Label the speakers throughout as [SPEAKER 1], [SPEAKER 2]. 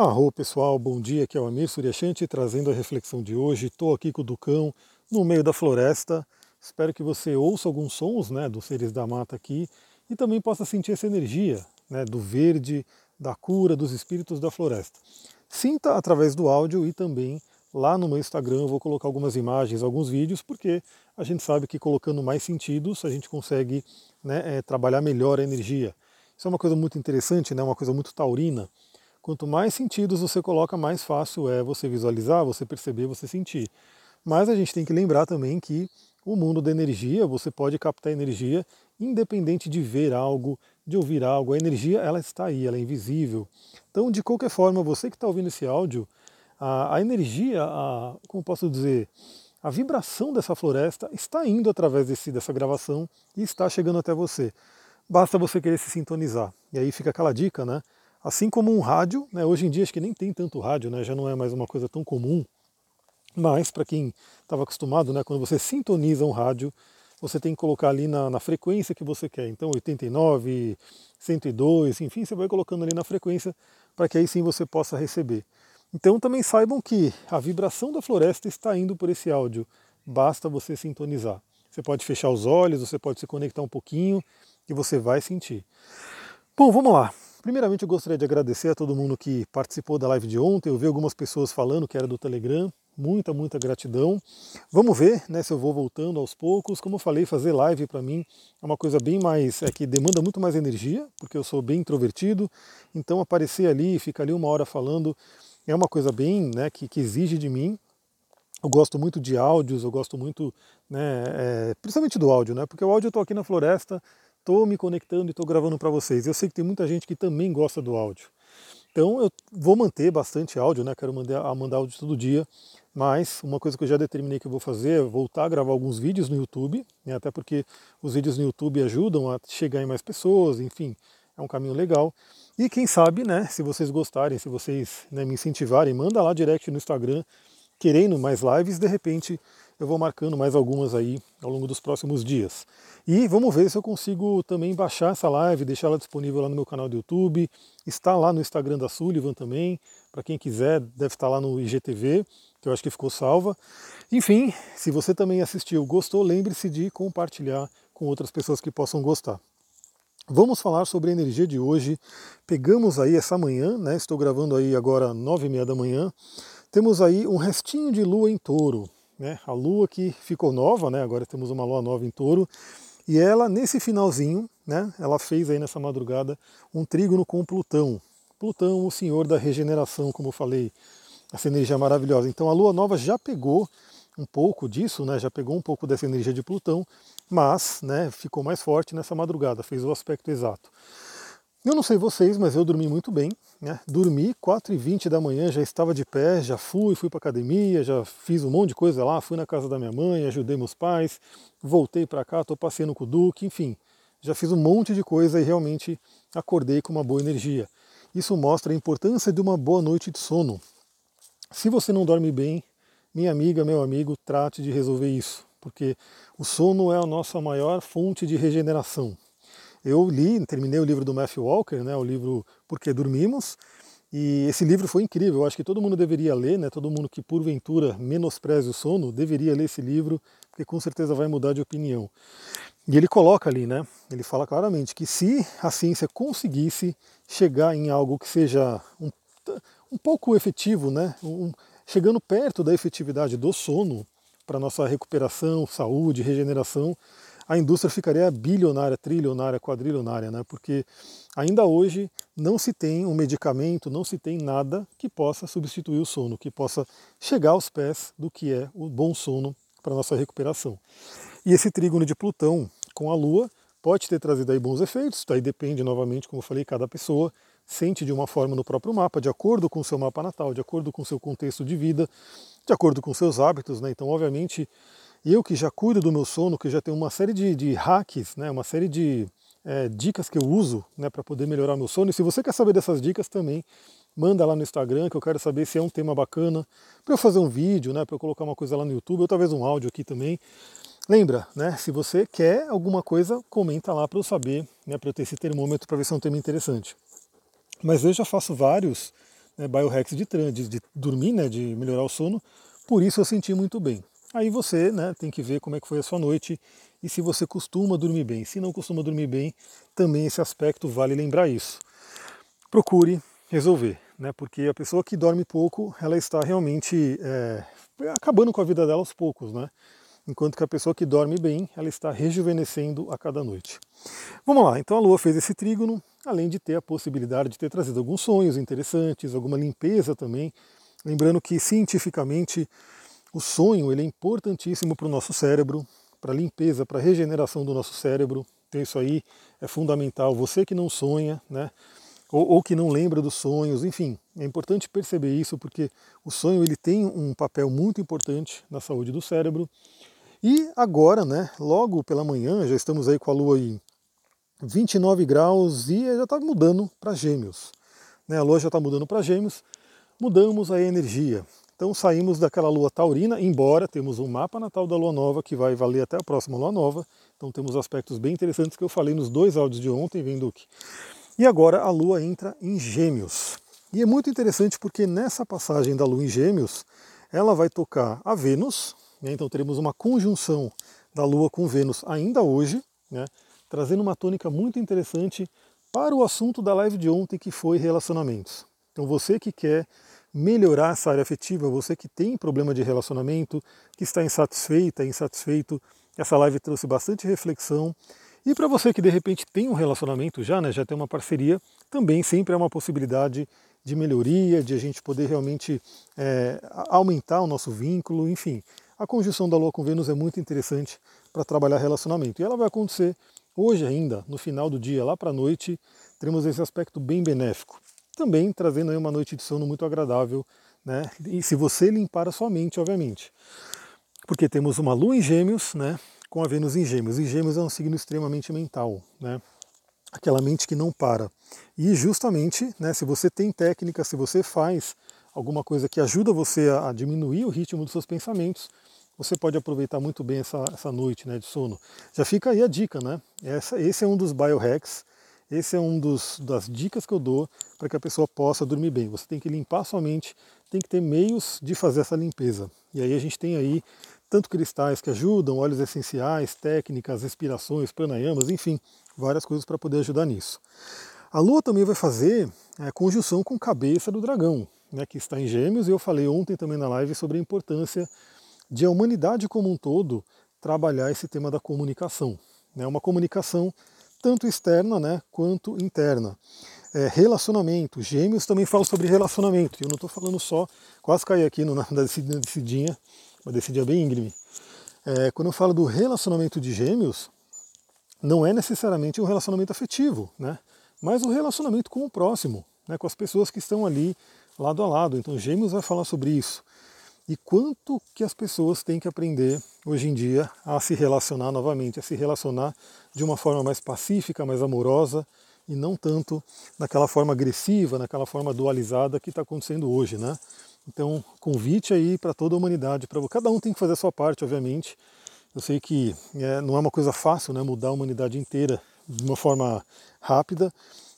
[SPEAKER 1] Arro pessoal, bom dia, aqui é o Amir Suryashanti trazendo a reflexão de hoje. Estou aqui com o Ducão no meio da floresta. Espero que você ouça alguns sons né, dos seres da mata aqui e também possa sentir essa energia né, do verde, da cura, dos espíritos da floresta. Sinta através do áudio e também lá no meu Instagram eu vou colocar algumas imagens, alguns vídeos, porque a gente sabe que colocando mais sentidos a gente consegue né, é, trabalhar melhor a energia. Isso é uma coisa muito interessante, né, uma coisa muito taurina Quanto mais sentidos você coloca, mais fácil é você visualizar, você perceber, você sentir. Mas a gente tem que lembrar também que o mundo da energia, você pode captar energia independente de ver algo, de ouvir algo. A energia, ela está aí, ela é invisível. Então, de qualquer forma, você que está ouvindo esse áudio, a, a energia, a, como posso dizer, a vibração dessa floresta está indo através desse, dessa gravação e está chegando até você. Basta você querer se sintonizar. E aí fica aquela dica, né? Assim como um rádio, né, hoje em dia acho que nem tem tanto rádio, né, já não é mais uma coisa tão comum, mas para quem estava acostumado, né, quando você sintoniza um rádio, você tem que colocar ali na, na, frequência que você quer. Então 89, 102, enfim, você vai colocando ali na frequência para que aí sim você possa receber. Então também saibam que a vibração da floresta está indo por esse áudio, basta você sintonizar. Você pode fechar os olhos, você pode se conectar um pouquinho e você vai sentir. Bom, vamos lá. Primeiramente, eu gostaria de agradecer a todo mundo que participou da live de ontem. Eu vi algumas pessoas falando que era do Telegram. Muita, muita gratidão. Vamos ver né, se eu vou voltando aos poucos. Como eu falei, fazer live para mim é uma coisa bem mais. é que demanda muito mais energia, porque eu sou bem introvertido. Então, aparecer ali, ficar ali uma hora falando, é uma coisa bem né, que, que exige de mim. Eu gosto muito de áudios, eu gosto muito, né, é, principalmente do áudio, né? Porque o áudio eu estou aqui na floresta, estou me conectando e estou gravando para vocês. Eu sei que tem muita gente que também gosta do áudio. Então eu vou manter bastante áudio, né? Quero mandar, mandar áudio todo dia. Mas uma coisa que eu já determinei que eu vou fazer é voltar a gravar alguns vídeos no YouTube, né? até porque os vídeos no YouTube ajudam a chegar em mais pessoas, enfim, é um caminho legal. E quem sabe, né, se vocês gostarem, se vocês né, me incentivarem, manda lá direct no Instagram, querendo mais lives, de repente eu vou marcando mais algumas aí ao longo dos próximos dias. E vamos ver se eu consigo também baixar essa live, deixar ela disponível lá no meu canal do YouTube, está lá no Instagram da Sullivan também, para quem quiser, deve estar lá no IGTV, que eu acho que ficou salva. Enfim, se você também assistiu, gostou, lembre-se de compartilhar com outras pessoas que possam gostar. Vamos falar sobre a energia de hoje. Pegamos aí essa manhã, né? Estou gravando aí agora nove e meia da manhã. Temos aí um restinho de lua em touro né? A lua que ficou nova, né? Agora temos uma lua nova em touro. E ela, nesse finalzinho, né, ela fez aí nessa madrugada um trígono com Plutão. Plutão, o senhor da regeneração, como eu falei, essa energia maravilhosa. Então a lua nova já pegou um pouco disso, né, já pegou um pouco dessa energia de Plutão, mas né, ficou mais forte nessa madrugada, fez o aspecto exato. Eu não sei vocês, mas eu dormi muito bem. Né? Dormi 4h20 da manhã, já estava de pé, já fui, fui para academia, já fiz um monte de coisa lá, fui na casa da minha mãe, ajudei meus pais, voltei para cá, estou passeando com o Duque, enfim, já fiz um monte de coisa e realmente acordei com uma boa energia. Isso mostra a importância de uma boa noite de sono. Se você não dorme bem, minha amiga, meu amigo, trate de resolver isso, porque o sono é a nossa maior fonte de regeneração. Eu li, terminei o livro do Matthew Walker, né, o livro Porque Dormimos, e esse livro foi incrível. Eu acho que todo mundo deveria ler, né, todo mundo que porventura menospreze o sono deveria ler esse livro, porque com certeza vai mudar de opinião. E ele coloca ali, né, ele fala claramente que se a ciência conseguisse chegar em algo que seja um, um pouco efetivo, né, um, chegando perto da efetividade do sono para nossa recuperação, saúde, regeneração, a indústria ficaria bilionária, trilionária, quadrilionária, né? porque ainda hoje não se tem um medicamento, não se tem nada que possa substituir o sono, que possa chegar aos pés do que é o bom sono para nossa recuperação. E esse trígono de Plutão com a Lua pode ter trazido aí bons efeitos, daí depende novamente, como eu falei, cada pessoa sente de uma forma no próprio mapa, de acordo com o seu mapa natal, de acordo com o seu contexto de vida, de acordo com seus hábitos, né? Então, obviamente, eu que já cuido do meu sono, que já tenho uma série de, de hacks, né, uma série de é, dicas que eu uso né, para poder melhorar meu sono. E se você quer saber dessas dicas também, manda lá no Instagram, que eu quero saber se é um tema bacana, para eu fazer um vídeo, né, para eu colocar uma coisa lá no YouTube, ou talvez um áudio aqui também. Lembra, né, se você quer alguma coisa, comenta lá para eu saber, né, para eu ter esse termômetro para ver se é um tema interessante. Mas eu já faço vários né, biohacks de, de, de dormir, né, de melhorar o sono, por isso eu senti muito bem. Aí você né, tem que ver como é que foi a sua noite e se você costuma dormir bem. Se não costuma dormir bem, também esse aspecto vale lembrar isso. Procure resolver, né, porque a pessoa que dorme pouco, ela está realmente é, acabando com a vida dela aos poucos, né? enquanto que a pessoa que dorme bem, ela está rejuvenescendo a cada noite. Vamos lá, então a Lua fez esse trígono, além de ter a possibilidade de ter trazido alguns sonhos interessantes, alguma limpeza também. Lembrando que cientificamente o sonho ele é importantíssimo para o nosso cérebro, para limpeza, para a regeneração do nosso cérebro. Então isso aí é fundamental. Você que não sonha, né? Ou, ou, que não lembra dos sonhos, enfim, é importante perceber isso porque o sonho ele tem um papel muito importante na saúde do cérebro e agora, né, logo pela manhã, já estamos aí com a Lua em 29 graus e já está mudando para gêmeos. Né, a Lua já está mudando para gêmeos, mudamos a energia. Então saímos daquela Lua taurina, embora temos um mapa natal da Lua Nova que vai valer até a próxima Lua Nova. Então temos aspectos bem interessantes que eu falei nos dois áudios de ontem, vem Duque. E agora a Lua entra em gêmeos. E é muito interessante porque nessa passagem da Lua em gêmeos, ela vai tocar a Vênus, né? Então teremos uma conjunção da Lua com Vênus ainda hoje, né? trazendo uma tônica muito interessante para o assunto da live de ontem, que foi relacionamentos. Então você que quer melhorar essa área afetiva, você que tem problema de relacionamento, que está insatisfeita, insatisfeito, essa live trouxe bastante reflexão. E para você que de repente tem um relacionamento já, né, já tem uma parceria, também sempre é uma possibilidade de melhoria, de a gente poder realmente é, aumentar o nosso vínculo, enfim. A conjunção da Lua com Vênus é muito interessante para trabalhar relacionamento. E ela vai acontecer hoje ainda, no final do dia, lá para a noite, teremos esse aspecto bem benéfico. Também trazendo aí uma noite de sono muito agradável, né? E se você limpar a sua mente, obviamente. Porque temos uma Lua em Gêmeos, né? Com a Vênus em Gêmeos. E Gêmeos é um signo extremamente mental, né? Aquela mente que não para. E justamente, né, se você tem técnica, se você faz alguma coisa que ajuda você a diminuir o ritmo dos seus pensamentos, você pode aproveitar muito bem essa, essa noite né, de sono. Já fica aí a dica, né? Essa, esse é um dos biohacks, esse é um dos, das dicas que eu dou para que a pessoa possa dormir bem. Você tem que limpar sua mente, tem que ter meios de fazer essa limpeza. E aí a gente tem aí tanto cristais que ajudam, óleos essenciais, técnicas, respirações, pranayamas, enfim, várias coisas para poder ajudar nisso. A Lua também vai fazer é, conjunção com cabeça do dragão, né, que está em Gêmeos, e eu falei ontem também na live sobre a importância de a humanidade como um todo trabalhar esse tema da comunicação. Né? Uma comunicação tanto externa né, quanto interna. É, relacionamento, gêmeos também falam sobre relacionamento. Eu não estou falando só, quase caí aqui no, na decidinha, uma decidinha bem íngreme. É, quando eu falo do relacionamento de gêmeos, não é necessariamente um relacionamento afetivo, né? mas o um relacionamento com o próximo, né? com as pessoas que estão ali lado a lado. Então Gêmeos vai falar sobre isso e quanto que as pessoas têm que aprender hoje em dia a se relacionar novamente, a se relacionar de uma forma mais pacífica, mais amorosa e não tanto naquela forma agressiva, naquela forma dualizada que está acontecendo hoje, né? Então, convite aí para toda a humanidade, para cada um tem que fazer a sua parte, obviamente. Eu sei que é, não é uma coisa fácil, né, mudar a humanidade inteira de uma forma rápida,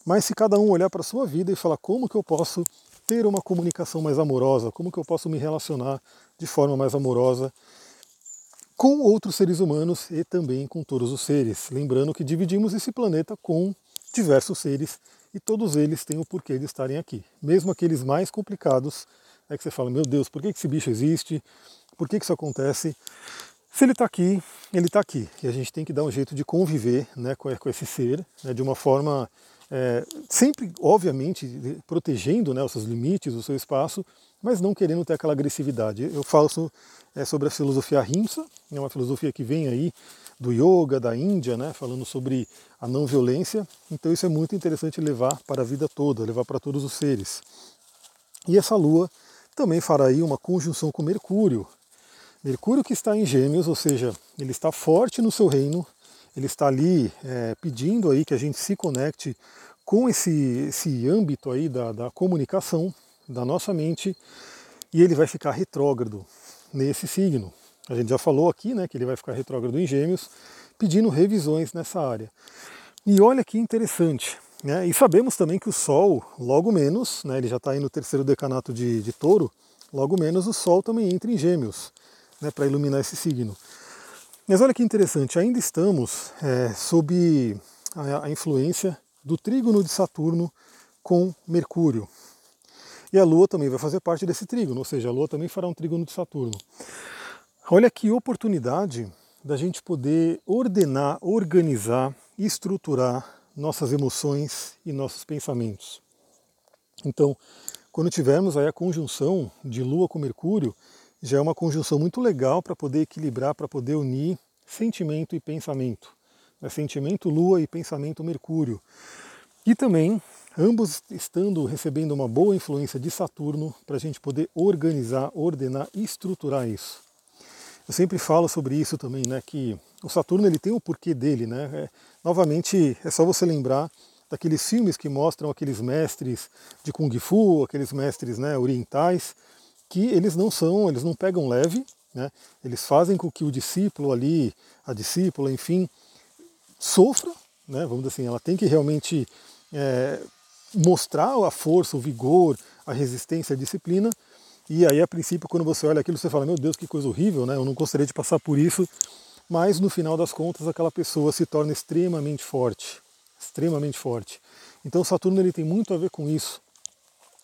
[SPEAKER 1] mas se cada um olhar para a sua vida e falar como que eu posso ter uma comunicação mais amorosa, como que eu posso me relacionar de forma mais amorosa com outros seres humanos e também com todos os seres. Lembrando que dividimos esse planeta com diversos seres e todos eles têm o porquê de estarem aqui. Mesmo aqueles mais complicados, é que você fala, meu Deus, por que esse bicho existe? Por que isso acontece? Se ele está aqui, ele está aqui. E a gente tem que dar um jeito de conviver né, com esse ser né, de uma forma é, sempre, obviamente, protegendo né, os seus limites, o seu espaço, mas não querendo ter aquela agressividade. Eu falo é, sobre a filosofia Ahimsa, é uma filosofia que vem aí do yoga, da Índia, né, falando sobre a não violência. Então isso é muito interessante levar para a vida toda, levar para todos os seres. E essa lua também fará aí uma conjunção com Mercúrio. Mercúrio que está em Gêmeos, ou seja, ele está forte no seu reino, ele está ali é, pedindo aí que a gente se conecte com esse, esse âmbito aí da, da comunicação da nossa mente e ele vai ficar retrógrado nesse signo. A gente já falou aqui né, que ele vai ficar retrógrado em Gêmeos, pedindo revisões nessa área. E olha que interessante, Né? E sabemos também que o Sol, logo menos, né, ele já está aí no terceiro decanato de, de touro, logo menos o Sol também entra em gêmeos né, para iluminar esse signo. Mas olha que interessante, ainda estamos é, sob a, a influência do trígono de Saturno com Mercúrio. E a Lua também vai fazer parte desse trígono, ou seja, a Lua também fará um trígono de Saturno. Olha que oportunidade da gente poder ordenar, organizar, estruturar nossas emoções e nossos pensamentos. Então, quando tivermos aí a conjunção de Lua com Mercúrio, já é uma conjunção muito legal para poder equilibrar, para poder unir sentimento e pensamento. Né? Sentimento Lua e pensamento Mercúrio. E também ambos estando recebendo uma boa influência de Saturno para a gente poder organizar, ordenar e estruturar isso. Eu sempre falo sobre isso também, né, que o Saturno ele tem o porquê dele, né? É, novamente é só você lembrar daqueles filmes que mostram aqueles mestres de kung fu, aqueles mestres, né, orientais, que eles não são, eles não pegam leve, né? Eles fazem com que o discípulo ali, a discípula, enfim, sofra, né? Vamos dizer assim, ela tem que realmente é, mostrar a força, o vigor, a resistência, a disciplina. E aí, a princípio, quando você olha aquilo, você fala: Meu Deus, que coisa horrível, né? Eu não gostaria de passar por isso. Mas no final das contas, aquela pessoa se torna extremamente forte, extremamente forte. Então, Saturno ele tem muito a ver com isso.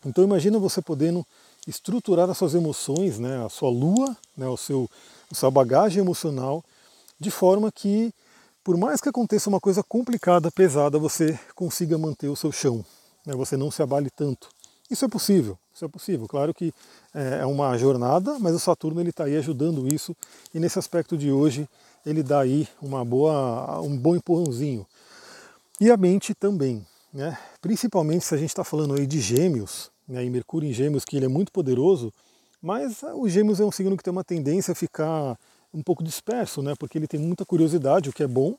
[SPEAKER 1] Então, imagina você podendo estruturar as suas emoções, né, a sua lua, né, o seu, a sua bagagem emocional, de forma que, por mais que aconteça uma coisa complicada, pesada, você consiga manter o seu chão, né, você não se abale tanto. Isso é possível, isso é possível. Claro que é, é uma jornada, mas o Saturno ele está aí ajudando isso e nesse aspecto de hoje ele dá aí uma boa, um bom empurrãozinho. E a mente também, né? Principalmente se a gente está falando aí de Gêmeos, né? E Mercúrio em Gêmeos que ele é muito poderoso, mas o Gêmeos é um signo que tem uma tendência a ficar um pouco disperso, né? Porque ele tem muita curiosidade, o que é bom,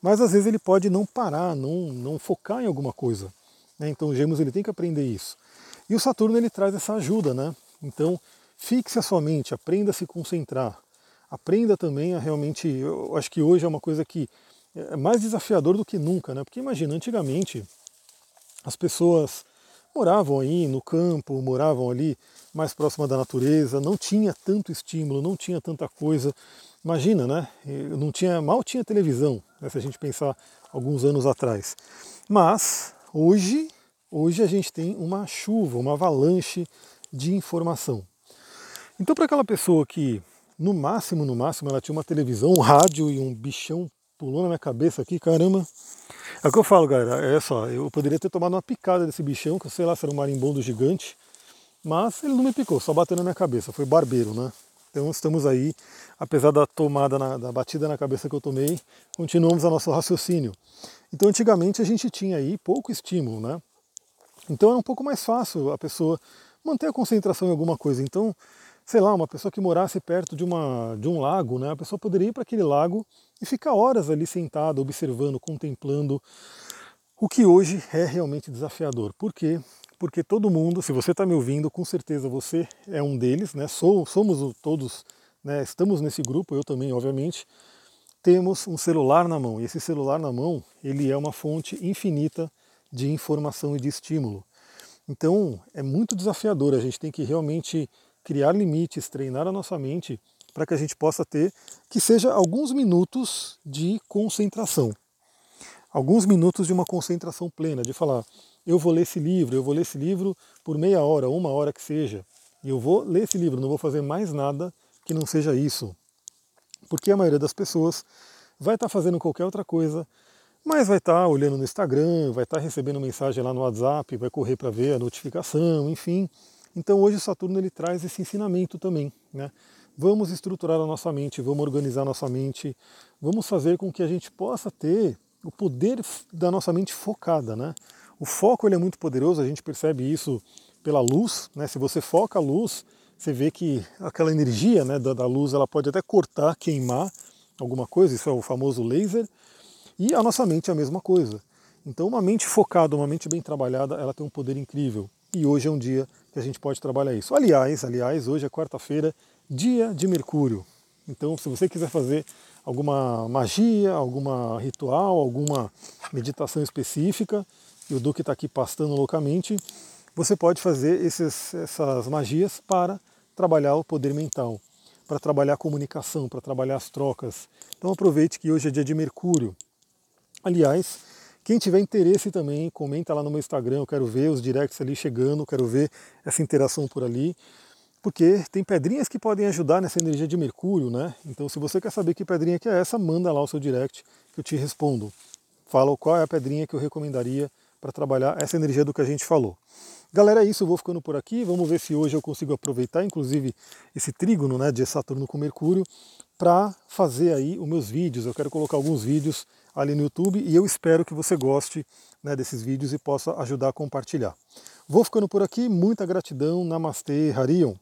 [SPEAKER 1] mas às vezes ele pode não parar, não, não focar em alguma coisa. Né? Então o Gêmeos ele tem que aprender isso. E o Saturno ele traz essa ajuda, né? Então fixe a sua mente, aprenda a se concentrar, aprenda também a realmente. Eu acho que hoje é uma coisa que é mais desafiador do que nunca, né? Porque imagina, antigamente as pessoas moravam aí no campo, moravam ali mais próxima da natureza, não tinha tanto estímulo, não tinha tanta coisa. Imagina, né? Não tinha, mal tinha televisão, né, se a gente pensar alguns anos atrás. Mas Hoje, hoje a gente tem uma chuva, uma avalanche de informação. Então, para aquela pessoa que, no máximo, no máximo, ela tinha uma televisão, um rádio e um bichão pulou na minha cabeça aqui, caramba. É o que eu falo, galera, é só, eu poderia ter tomado uma picada desse bichão, que sei lá se era um marimbondo gigante, mas ele não me picou, só bateu na minha cabeça, foi barbeiro, né? Então estamos aí, apesar da tomada, na, da batida na cabeça que eu tomei, continuamos a nosso raciocínio. Então antigamente a gente tinha aí pouco estímulo, né? Então é um pouco mais fácil a pessoa manter a concentração em alguma coisa. Então, sei lá, uma pessoa que morasse perto de, uma, de um lago, né? A pessoa poderia ir para aquele lago e ficar horas ali sentada, observando, contemplando, o que hoje é realmente desafiador. Por quê? Porque todo mundo, se você está me ouvindo, com certeza você é um deles, né? Sou, somos todos, né? estamos nesse grupo, eu também, obviamente temos um celular na mão. E esse celular na mão, ele é uma fonte infinita de informação e de estímulo. Então, é muito desafiador. A gente tem que realmente criar limites, treinar a nossa mente para que a gente possa ter que seja alguns minutos de concentração. Alguns minutos de uma concentração plena, de falar, eu vou ler esse livro, eu vou ler esse livro por meia hora, uma hora que seja. E eu vou ler esse livro, não vou fazer mais nada que não seja isso porque a maioria das pessoas vai estar tá fazendo qualquer outra coisa, mas vai estar tá olhando no Instagram, vai estar tá recebendo mensagem lá no WhatsApp, vai correr para ver a notificação, enfim. Então hoje Saturno ele traz esse ensinamento também, né? Vamos estruturar a nossa mente, vamos organizar a nossa mente, vamos fazer com que a gente possa ter o poder da nossa mente focada, né? O foco ele é muito poderoso, a gente percebe isso pela luz, né? Se você foca a luz, você vê que aquela energia né, da, da luz ela pode até cortar, queimar alguma coisa, isso é o famoso laser, e a nossa mente é a mesma coisa. Então uma mente focada, uma mente bem trabalhada, ela tem um poder incrível. E hoje é um dia que a gente pode trabalhar isso. Aliás, aliás, hoje é quarta-feira, dia de Mercúrio. Então, se você quiser fazer alguma magia, alguma ritual, alguma meditação específica, e o Duque está aqui pastando loucamente, você pode fazer esses, essas magias para trabalhar o poder mental, para trabalhar a comunicação, para trabalhar as trocas. Então aproveite que hoje é dia de Mercúrio. Aliás, quem tiver interesse também, comenta lá no meu Instagram, eu quero ver os directs ali chegando, quero ver essa interação por ali, porque tem pedrinhas que podem ajudar nessa energia de Mercúrio, né? Então se você quer saber que pedrinha que é essa, manda lá o seu direct que eu te respondo. Fala qual é a pedrinha que eu recomendaria para trabalhar essa energia do que a gente falou. Galera, é isso, eu vou ficando por aqui. Vamos ver se hoje eu consigo aproveitar, inclusive, esse trígono né, de Saturno com Mercúrio para fazer aí os meus vídeos. Eu quero colocar alguns vídeos ali no YouTube e eu espero que você goste né, desses vídeos e possa ajudar a compartilhar. Vou ficando por aqui, muita gratidão, Namastê, Harion.